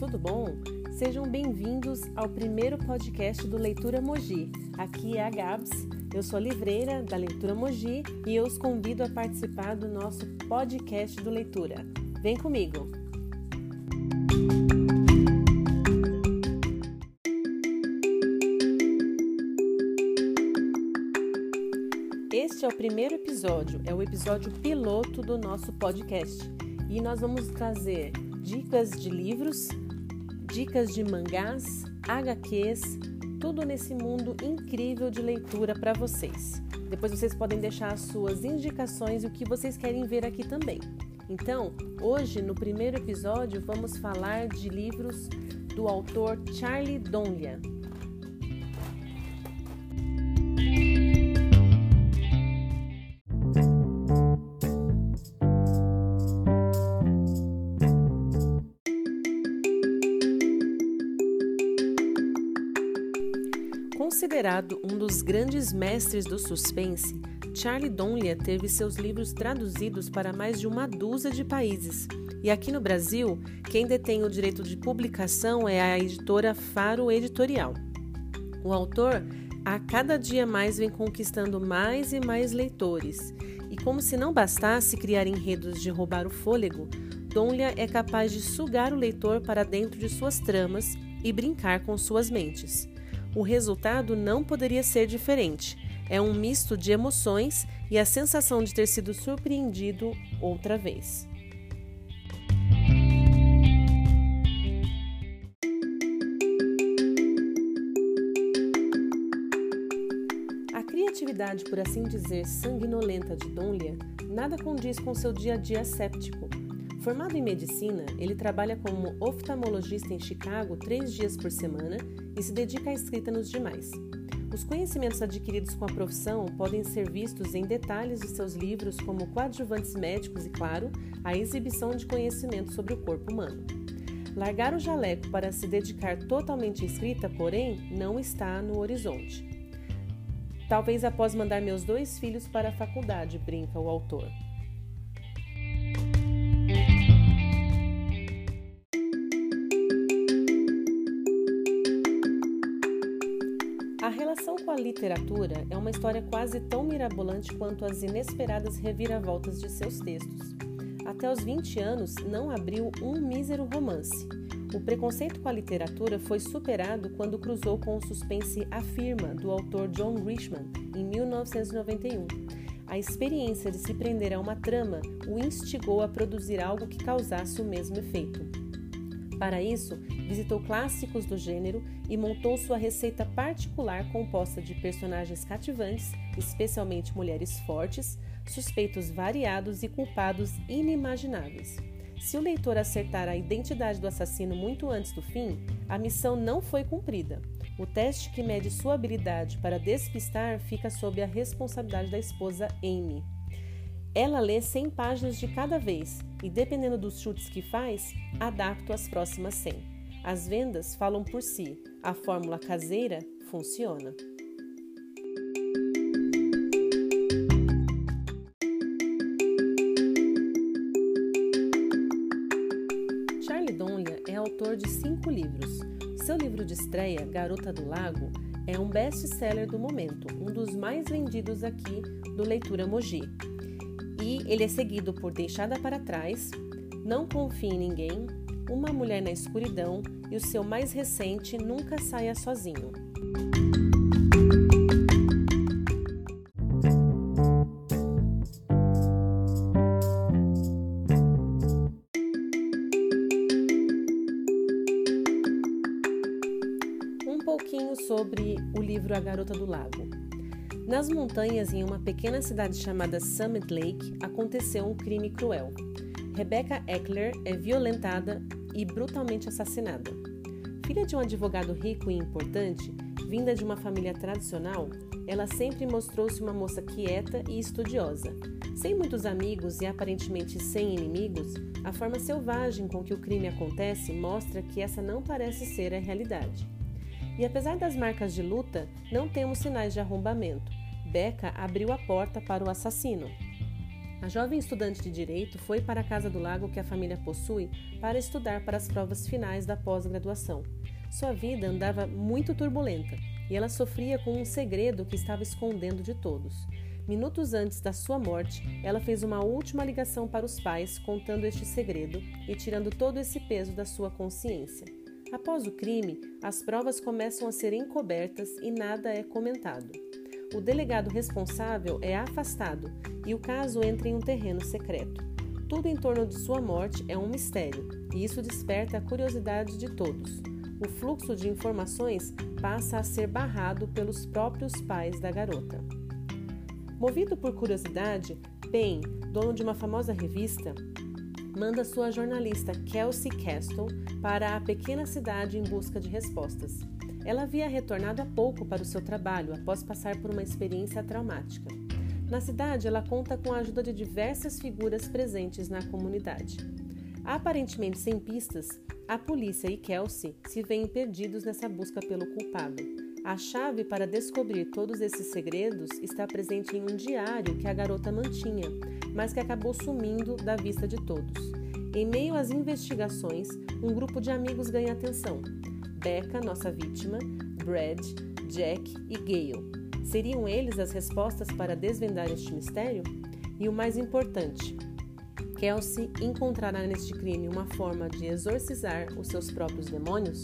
tudo bom? Sejam bem-vindos ao primeiro podcast do Leitura Mogi. Aqui é a Gabs, eu sou livreira da Leitura Mogi e eu os convido a participar do nosso podcast do Leitura. Vem comigo! Este é o primeiro episódio, é o episódio piloto do nosso podcast e nós vamos trazer dicas de livros, dicas de mangás, HQs, tudo nesse mundo incrível de leitura para vocês. Depois vocês podem deixar as suas indicações e o que vocês querem ver aqui também. Então, hoje no primeiro episódio vamos falar de livros do autor Charlie Donlia. Considerado um dos grandes mestres do suspense, Charlie Donlia teve seus livros traduzidos para mais de uma dúzia de países. E aqui no Brasil, quem detém o direito de publicação é a editora Faro Editorial. O autor, a cada dia mais, vem conquistando mais e mais leitores. E como se não bastasse criar enredos de roubar o fôlego, Donlia é capaz de sugar o leitor para dentro de suas tramas e brincar com suas mentes. O resultado não poderia ser diferente. É um misto de emoções e a sensação de ter sido surpreendido outra vez. A criatividade, por assim dizer, sanguinolenta de Donlia nada condiz com seu dia a dia séptico. Formado em medicina, ele trabalha como oftalmologista em Chicago três dias por semana e se dedica à escrita nos demais. Os conhecimentos adquiridos com a profissão podem ser vistos em detalhes de seus livros, como coadjuvantes médicos e, claro, a exibição de conhecimento sobre o corpo humano. Largar o jaleco para se dedicar totalmente à escrita, porém, não está no horizonte. Talvez após mandar meus dois filhos para a faculdade, brinca o autor. A literatura é uma história quase tão mirabolante quanto as inesperadas reviravoltas de seus textos. Até os 20 anos, não abriu um mísero romance. O preconceito com a literatura foi superado quando cruzou com o suspense Afirma, do autor John Grisham, em 1991. A experiência de se prender a uma trama o instigou a produzir algo que causasse o mesmo efeito. Para isso, visitou clássicos do gênero e montou sua receita particular composta de personagens cativantes, especialmente mulheres fortes, suspeitos variados e culpados inimagináveis. Se o leitor acertar a identidade do assassino muito antes do fim, a missão não foi cumprida. O teste que mede sua habilidade para despistar fica sob a responsabilidade da esposa Amy. Ela lê 100 páginas de cada vez e, dependendo dos chutes que faz, adapta as próximas 100. As vendas falam por si, a fórmula caseira funciona. Charlie Donlia é autor de cinco livros. Seu livro de estreia, Garota do Lago, é um best-seller do momento, um dos mais vendidos aqui do Leitura Mogi ele é seguido por Deixada para Trás, Não Confie em Ninguém, Uma Mulher na Escuridão e o seu mais recente Nunca Saia Sozinho. Um pouquinho sobre o livro A Garota do Lago. Nas montanhas, em uma pequena cidade chamada Summit Lake, aconteceu um crime cruel. Rebecca Eckler é violentada e brutalmente assassinada. Filha de um advogado rico e importante, vinda de uma família tradicional, ela sempre mostrou-se uma moça quieta e estudiosa. Sem muitos amigos e aparentemente sem inimigos, a forma selvagem com que o crime acontece mostra que essa não parece ser a realidade. E apesar das marcas de luta, não temos sinais de arrombamento. Becca abriu a porta para o assassino. A jovem estudante de direito foi para a casa do lago que a família possui para estudar para as provas finais da pós-graduação. Sua vida andava muito turbulenta e ela sofria com um segredo que estava escondendo de todos. Minutos antes da sua morte, ela fez uma última ligação para os pais contando este segredo e tirando todo esse peso da sua consciência. Após o crime, as provas começam a ser encobertas e nada é comentado. O delegado responsável é afastado e o caso entra em um terreno secreto. Tudo em torno de sua morte é um mistério, e isso desperta a curiosidade de todos. O fluxo de informações passa a ser barrado pelos próprios pais da garota. Movido por curiosidade, Ben, dono de uma famosa revista, manda sua jornalista Kelsey Castle para a pequena cidade em busca de respostas. Ela havia retornado há pouco para o seu trabalho após passar por uma experiência traumática. Na cidade, ela conta com a ajuda de diversas figuras presentes na comunidade. Aparentemente sem pistas, a polícia e Kelsey se veem perdidos nessa busca pelo culpado. A chave para descobrir todos esses segredos está presente em um diário que a garota mantinha, mas que acabou sumindo da vista de todos. Em meio às investigações, um grupo de amigos ganha atenção. Becca, nossa vítima, Brad, Jack e Gale. Seriam eles as respostas para desvendar este mistério? E o mais importante, Kelsey encontrará neste crime uma forma de exorcizar os seus próprios demônios?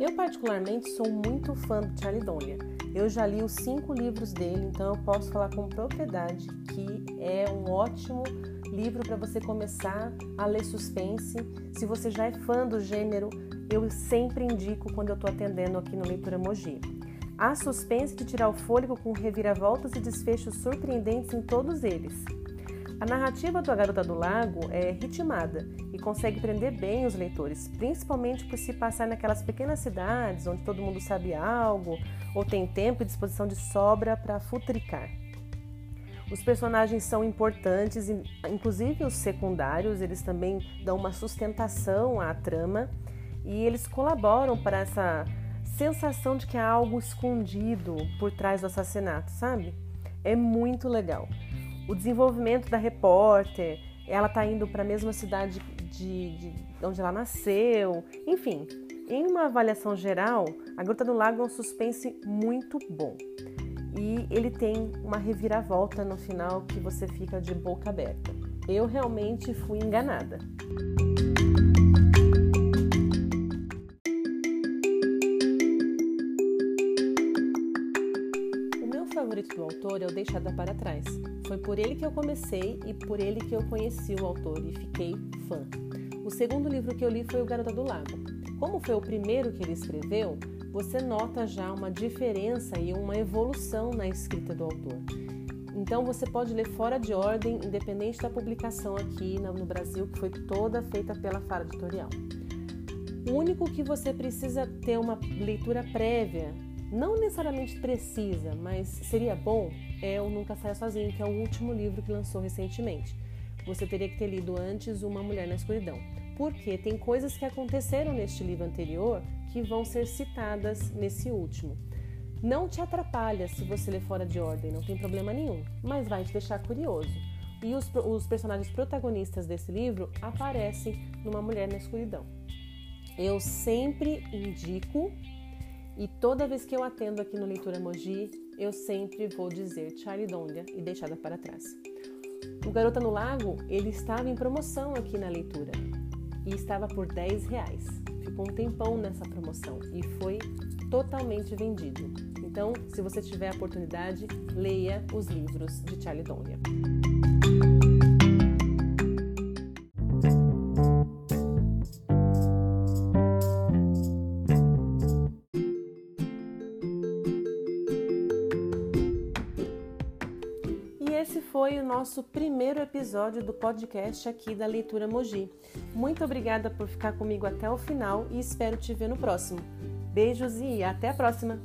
Eu particularmente sou muito fã do Charlie. Eu já li os cinco livros dele, então eu posso falar com propriedade que é um ótimo livro para você começar a ler suspense. Se você já é fã do gênero, eu sempre indico quando eu estou atendendo aqui no Leitura Mogi. Há suspense de tirar o fôlego com reviravoltas e desfechos surpreendentes em todos eles. A narrativa do A Garota do Lago é ritmada e consegue prender bem os leitores, principalmente por se passar naquelas pequenas cidades onde todo mundo sabe algo ou tem tempo e disposição de sobra para futricar. Os personagens são importantes, inclusive os secundários, eles também dão uma sustentação à trama e eles colaboram para essa sensação de que há algo escondido por trás do assassinato, sabe? É muito legal. O desenvolvimento da repórter, ela tá indo para a mesma cidade de, de, onde ela nasceu, enfim. Em uma avaliação geral, A Gruta do Lago é um suspense muito bom e ele tem uma reviravolta no final que você fica de boca aberta. Eu realmente fui enganada. Do autor é o Deixada para Trás. Foi por ele que eu comecei e por ele que eu conheci o autor e fiquei fã. O segundo livro que eu li foi O Garota do Lago. Como foi o primeiro que ele escreveu, você nota já uma diferença e uma evolução na escrita do autor. Então você pode ler fora de ordem, independente da publicação aqui no Brasil, que foi toda feita pela Fara Editorial. O único que você precisa ter uma leitura prévia, não necessariamente precisa, mas seria bom, é o Nunca Saia Sozinho, que é o último livro que lançou recentemente. Você teria que ter lido antes Uma Mulher na Escuridão. Porque tem coisas que aconteceram neste livro anterior que vão ser citadas nesse último. Não te atrapalha se você ler fora de ordem, não tem problema nenhum, mas vai te deixar curioso. E os, os personagens protagonistas desse livro aparecem numa mulher na escuridão. Eu sempre indico, e toda vez que eu atendo aqui no Leitura Emoji, eu sempre vou dizer Charlie Donga e Deixada para Trás. O Garota no Lago, ele estava em promoção aqui na leitura e estava por 10 reais. Ficou um tempão nessa promoção e foi totalmente vendido. Então, se você tiver a oportunidade, leia os livros de Charlie Donner. Foi o nosso primeiro episódio do podcast aqui da Leitura Moji. Muito obrigada por ficar comigo até o final e espero te ver no próximo. Beijos e até a próxima!